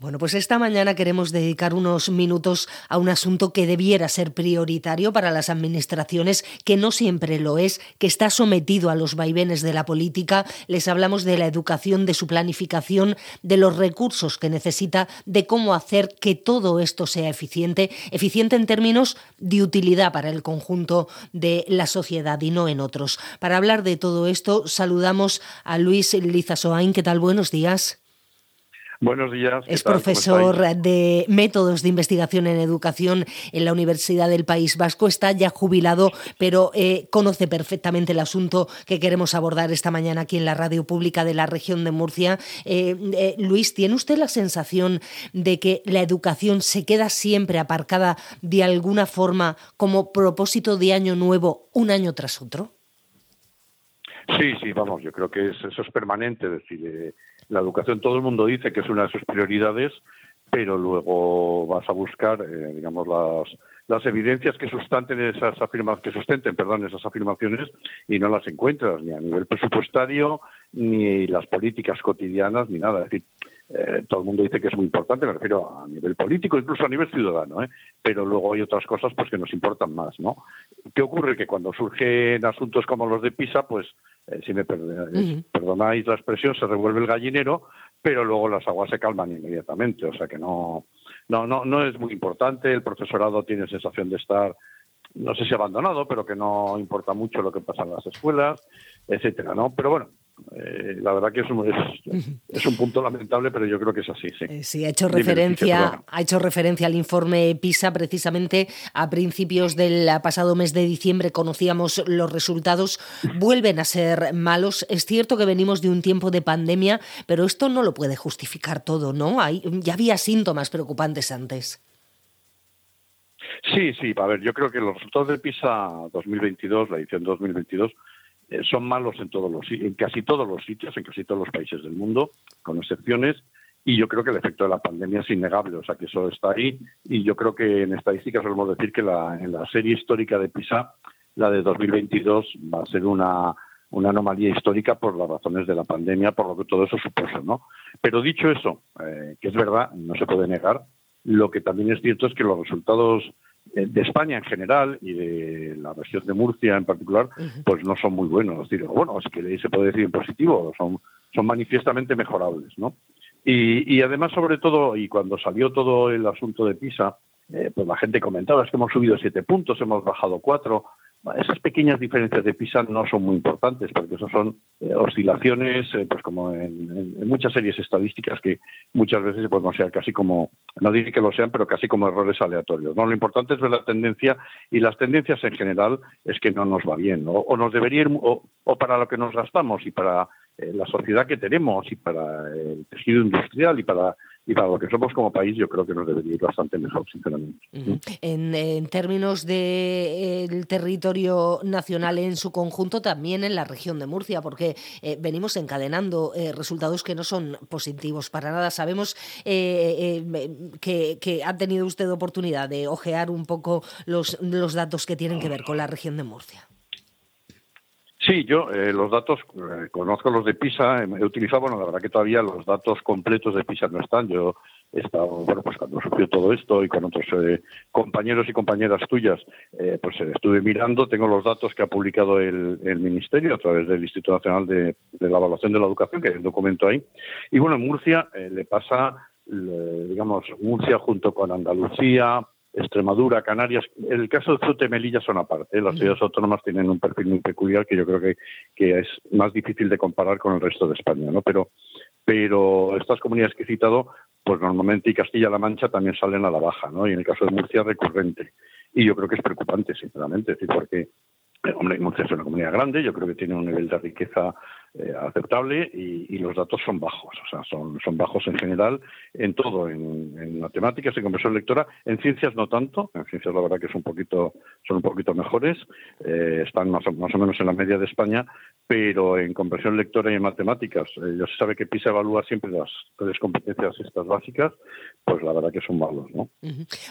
Bueno, pues esta mañana queremos dedicar unos minutos a un asunto que debiera ser prioritario para las administraciones, que no siempre lo es, que está sometido a los vaivenes de la política. Les hablamos de la educación, de su planificación, de los recursos que necesita, de cómo hacer que todo esto sea eficiente, eficiente en términos de utilidad para el conjunto de la sociedad y no en otros. Para hablar de todo esto, saludamos a Luis Lizasoain. ¿Qué tal? Buenos días. Buenos días. Es profesor de métodos de investigación en educación en la Universidad del País Vasco. Está ya jubilado, pero eh, conoce perfectamente el asunto que queremos abordar esta mañana aquí en la radio pública de la región de Murcia. Eh, eh, Luis, ¿tiene usted la sensación de que la educación se queda siempre aparcada de alguna forma como propósito de año nuevo, un año tras otro? Sí, sí, vamos, yo creo que eso es permanente. Es decir, la educación todo el mundo dice que es una de sus prioridades, pero luego vas a buscar, eh, digamos, las, las evidencias que sustenten esas afirmaciones, que sustenten, perdón, esas afirmaciones y no las encuentras ni a nivel presupuestario ni las políticas cotidianas ni nada. Es decir, eh, todo el mundo dice que es muy importante, me refiero a nivel político, incluso a nivel ciudadano, ¿eh? pero luego hay otras cosas pues que nos importan más, ¿no? ¿Qué ocurre? Que cuando surgen asuntos como los de PISA, pues, eh, si me perdonáis la expresión, se revuelve el gallinero, pero luego las aguas se calman inmediatamente, o sea que no, no, no, no es muy importante, el profesorado tiene sensación de estar no sé si abandonado, pero que no importa mucho lo que pasa en las escuelas, etcétera, ¿no? Pero bueno, eh, la verdad que es un, es, un, punto lamentable, pero yo creo que es así. Sí, eh, sí ha hecho referencia, ha hecho referencia al informe PISA precisamente a principios del pasado mes de diciembre conocíamos los resultados, vuelven a ser malos. Es cierto que venimos de un tiempo de pandemia, pero esto no lo puede justificar todo, ¿no? Hay, ya había síntomas preocupantes antes. Sí, sí, a ver, yo creo que los resultados de PISA 2022, la edición 2022, eh, son malos en todos los en casi todos los sitios, en casi todos los países del mundo, con excepciones. Y yo creo que el efecto de la pandemia es innegable, o sea que eso está ahí. Y yo creo que en estadísticas solemos decir que la, en la serie histórica de PISA, la de 2022 va a ser una, una anomalía histórica por las razones de la pandemia, por lo que todo eso supuso, ¿no? Pero dicho eso, eh, que es verdad, no se puede negar, lo que también es cierto es que los resultados de España en general y de la región de Murcia en particular, pues no son muy buenos. Es bueno, si que se puede decir en positivo, son, son manifiestamente mejorables, ¿no? Y, y además, sobre todo, y cuando salió todo el asunto de PISA, eh, pues la gente comentaba, es que hemos subido siete puntos, hemos bajado cuatro, esas pequeñas diferencias de PISA no son muy importantes porque eso son eh, oscilaciones, eh, pues como en, muchas series estadísticas que muchas veces se pueden considerar casi como, no diré que lo sean, pero casi como errores aleatorios. No, lo importante es ver la tendencia y las tendencias en general es que no nos va bien, o nos debería ir, o, para lo que nos gastamos y para eh, la sociedad que tenemos y para el tejido industrial y para y para lo que somos como país yo creo que nos debería ir bastante mejor, sinceramente. en, términos del de, territorio nacional en su conjunto, también en la región de Murcia, porque eh, venimos encadenando eh, resultados que no son positivos para nada. Sabemos eh, que, ha tenido usted oportunidad de ojear un poco los datos que tienen que ver con la región de Murcia. Sí, yo eh, los datos, eh, conozco los de PISA, he utilizado, bueno, la verdad que todavía los datos completos de PISA no están. Yo he estado, bueno, pues cuando surgió todo esto y con otros eh, compañeros y compañeras tuyas, pues estuve mirando, tengo los datos que ha publicado el, Ministerio a través del Instituto Nacional de, la Evaluación de la Educación, que hay un documento ahí. Y bueno, en Murcia le pasa, digamos, Murcia junto con Andalucía, Extremadura, Canarias. El caso de Ceuta y Melilla son aparte. ¿eh? Las ciudades autónomas tienen un perfil muy peculiar que yo creo que, que, es más difícil de comparar con el resto de España, ¿no? Pero, pero estas comunidades que he citado, pues normalmente y Castilla-La Mancha también salen a la baja, ¿no? Y en el caso de Murcia, recurrente. Y yo creo que es preocupante, sinceramente, es decir, porque Hombre, Murcia es una comunidad grande, yo creo que tiene un nivel de riqueza eh, aceptable y, los datos son bajos, o sea, son, son bajos en general en todo, en, matemáticas, en conversión lectora, en ciencias no tanto, en ciencias la verdad que es un poquito, son un poquito mejores, eh, están más o, menos en la media de España, pero en conversión lectora y en matemáticas, eh, ya se sabe que PISA evalúa siempre las tres competencias estas básicas, pues la verdad que son malos, ¿no?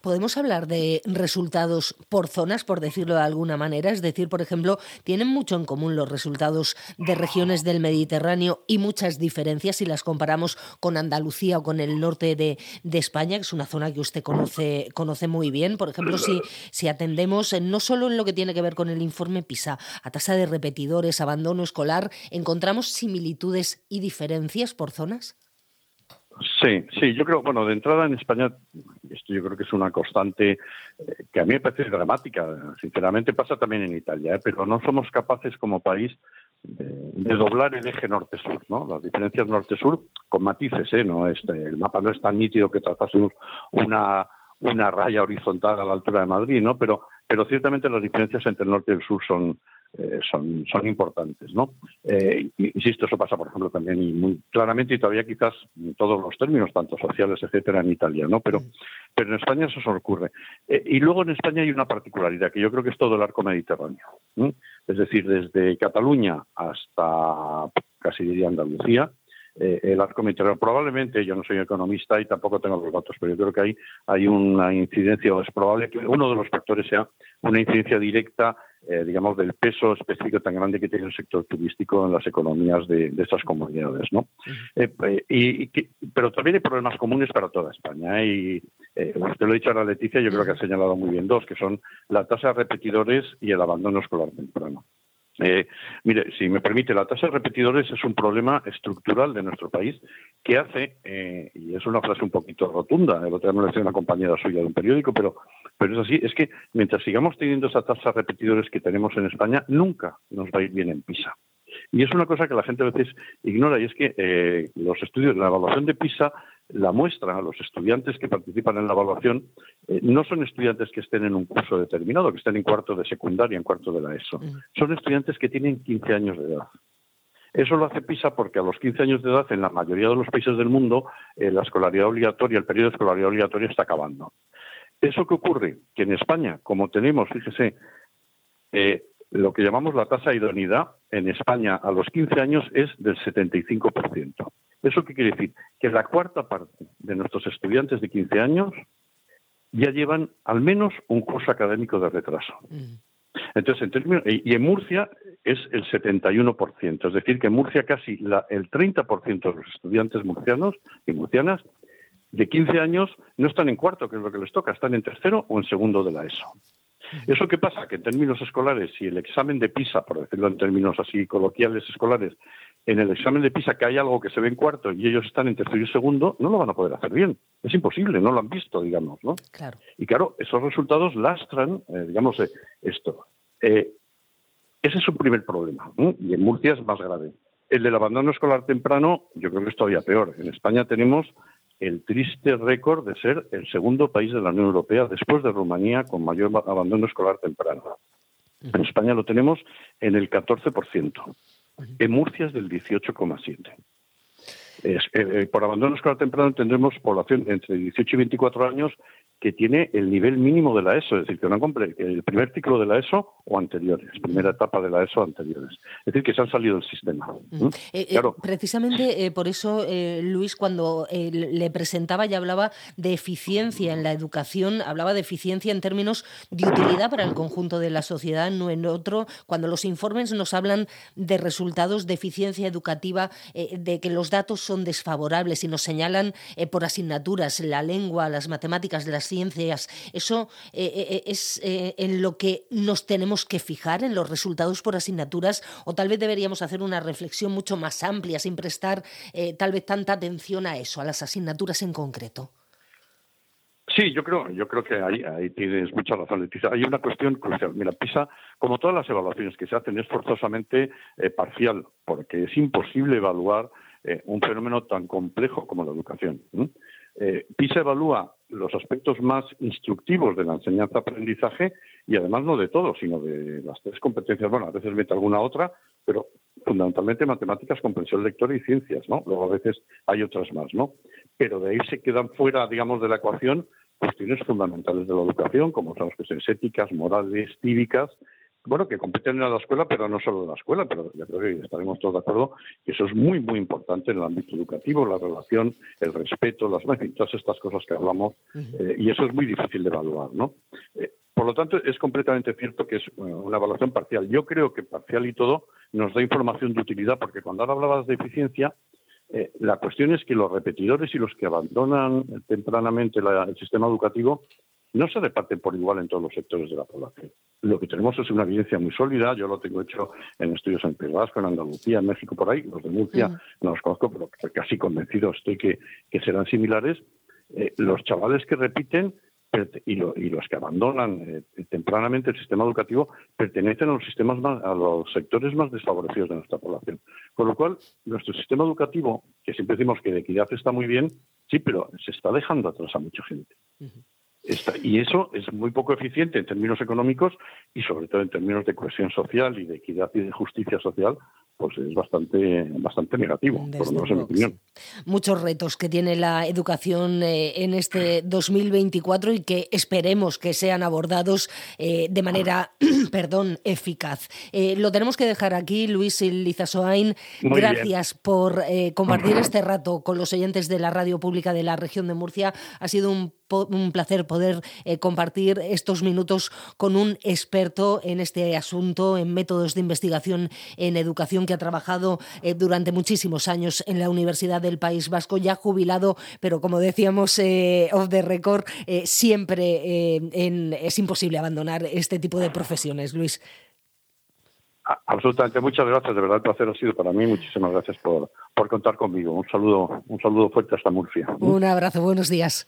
¿Podemos hablar de resultados por zonas, por decirlo de alguna manera? Es decir, por ejemplo, ¿tienen mucho en común los resultados de regiones del Mediterráneo y muchas diferencias si las comparamos con Andalucía o con el norte de, España, que es una zona que usted conoce, conoce muy bien. Por ejemplo, si, si atendemos eh, no solo en lo que tiene que ver con el informe PISA, a tasa de repetidores, abandono escolar, ¿encontramos similitudes y diferencias por zonas? Sí, sí, yo creo, bueno, de entrada en España, esto yo creo que es una constante eh, que a mí me parece dramática, sinceramente pasa también en Italia, ¿eh? pero no somos capaces como país de, doblar el eje norte-sur, ¿no? Las diferencias norte-sur con matices, ¿eh? No este, el mapa no es tan nítido que tratásemos una, una raya horizontal a la altura de Madrid, ¿no? Pero, pero ciertamente las diferencias entre el norte y el sur son, eh, son, son importantes, ¿no? Eh, insisto, eso pasa, por ejemplo, también muy claramente y todavía quizás todos los términos, tanto sociales, etcétera, en Italia, ¿no? Pero, pero en España eso se ocurre. Eh, y luego en España hay una particularidad que yo creo que es todo el arco mediterráneo. Es decir, desde Cataluña hasta casi diría Andalucía, el arco mediterráneo. Probablemente, yo no soy economista y tampoco tengo los datos, pero yo creo que hay, hay una incidencia, o es probable que uno de los factores sea una incidencia directa eh, digamos, del peso específico tan grande que tiene el sector turístico en las economías de, estas comunidades, ¿no? Eh, eh, y, pero también hay problemas comunes para toda España. Y usted lo ha dicho ahora, Leticia, yo creo que ha señalado muy bien dos, que son la tasa de repetidores y el abandono escolar temprano. Eh, mire, si me permite, la tasa de repetidores es un problema estructural de nuestro país que hace, eh, y es una frase un poquito rotunda, el otro día me lo decía una compañera suya de un periódico, pero, pero es así, es que mientras sigamos teniendo esa tasa de repetidores que tenemos en España, nunca nos va a ir bien en PISA. Y es una cosa que la gente a veces ignora, y es que eh, los estudios, la evaluación de PISA la muestra a los estudiantes que participan en la evaluación eh, no son estudiantes que estén en un curso determinado, que estén en cuarto de secundaria, en cuarto de la ESO. Son estudiantes que tienen 15 años de edad. Eso lo hace PISA porque a los 15 años de edad, en la mayoría de los países del mundo, eh, la escolaridad obligatoria, el periodo de escolaridad obligatoria está acabando. ¿Eso qué ocurre? Que en España, como tenemos, fíjese, eh, lo que llamamos la tasa de idoneidad en España a los 15 años es del 75%. ¿Eso qué quiere decir? Que la cuarta parte de nuestros estudiantes de 15 años ya llevan al menos un curso académico de retraso. Mm. Entonces, en términos, y en Murcia es el 71%, es decir, que en Murcia casi la, el 30% de los estudiantes murcianos y murcianas de 15 años no están en cuarto, que es lo que les toca, están en tercero o en segundo de la ESO. ¿Eso qué pasa? Que en términos escolares, si el examen de PISA, por decirlo en términos así coloquiales escolares, en el examen de PISA que hay algo que se ve en cuarto y ellos están en tercero y segundo, no lo van a poder hacer bien. Es imposible, no lo han visto, digamos, ¿no? Claro. Y claro, esos resultados lastran, eh, digamos, eh, esto. Eh, ese es un primer problema, y en Murcia es más grave. El del abandono escolar temprano, yo creo que es todavía peor. En España tenemos el triste récord de ser el segundo país de la Unión Europea, después de Rumanía, con mayor abandono escolar temprano. En España lo tenemos en el 14%. En Murcia es del 18,7%. Eh, eh, por abandono escolar temprano tendremos población entre 18 y 24 años que tiene el nivel mínimo de la ESO, es decir, que no cumple el primer ciclo de la ESO o anteriores, primera etapa de la ESO anteriores. Es decir, que se han salido del sistema. Mm. Eh, eh, precisamente eh, por eso, Luis, cuando le presentaba y hablaba de eficiencia en la educación, hablaba de eficiencia en términos de utilidad para el conjunto de la sociedad, no en otro. Cuando los informes nos hablan de resultados de eficiencia educativa, de que los datos son desfavorables y nos señalan por asignaturas la lengua, las matemáticas, las ciencias, ¿eso eh, eh, eh, es en lo que nos tenemos que fijar, en los resultados por asignaturas? ¿O tal vez deberíamos hacer una reflexión mucho más amplia, sin prestar tal vez tanta atención a eso, a las asignaturas en concreto? Sí, yo creo, yo creo que ahí, tienes mucha razón, Leticia. Hay una cuestión crucial. Mira, PISA, como todas las evaluaciones que se hacen, es forzosamente parcial, porque es imposible evaluar un fenómeno tan complejo como la educación. PISA evalúa los aspectos más instructivos de la enseñanza-aprendizaje y además no de todo, sino de las tres competencias. Bueno, a veces mete alguna otra, pero fundamentalmente matemáticas, comprensión lectora y ciencias, ¿no? Luego a veces hay otras más, ¿no? Pero de ahí se quedan fuera, digamos, de la ecuación cuestiones fundamentales de la educación, como son las cuestiones éticas, morales, cívicas, bueno, que competen en la escuela, pero no solo en la escuela, pero yo creo que estaremos todos de acuerdo que eso es muy, muy importante en el ámbito educativo, la relación, el respeto, las todas estas cosas que hablamos, eh, y eso es muy difícil de evaluar, ¿no? Eh, Por lo tanto, es completamente cierto que es una evaluación parcial. Yo creo que parcial y todo nos da información de utilidad, porque cuando ahora hablabas de eficiencia, eh, la cuestión es que los repetidores y los que abandonan tempranamente el sistema educativo no se reparten por igual en todos los sectores de la población. Lo que tenemos es una evidencia muy sólida. Yo lo tengo hecho en estudios en País Vasco, en Andalucía, en México, por ahí. Los de Murcia no los conozco, pero casi convencido estoy que, serán similares. Eh, los chavales que repiten y, los que abandonan eh, tempranamente el sistema educativo pertenecen a los sistemas a los sectores más desfavorecidos de nuestra población. Con lo cual, nuestro sistema educativo, que siempre decimos que de equidad está muy bien, sí, pero se está dejando atrás a mucha gente. Y eso es muy poco eficiente en términos económicos y sobre todo en términos de cohesión social y de equidad y de justicia social, pues es bastante, bastante negativo, por lo menos en mi opinión. Muchos retos que tiene la educación eh, en este 2024 y que esperemos que sean abordados eh, de manera, perdón, eficaz. Eh, lo tenemos que dejar aquí, Luis Lizasoain. Gracias por compartir este rato con los oyentes de la radio pública de la región de Murcia. Ha sido un un placer poder compartir estos minutos con un experto en este asunto, en métodos de investigación en educación que ha trabajado eh, durante muchísimos años en la Universidad del País Vasco, ya jubilado, pero como decíamos eh, off the record, eh, siempre es imposible abandonar este tipo de profesiones, Luis. Absolutamente, muchas gracias, de verdad el placer ha sido para mí, muchísimas gracias por, por contar conmigo. Un saludo, un saludo fuerte hasta Murcia. Un abrazo, buenos días.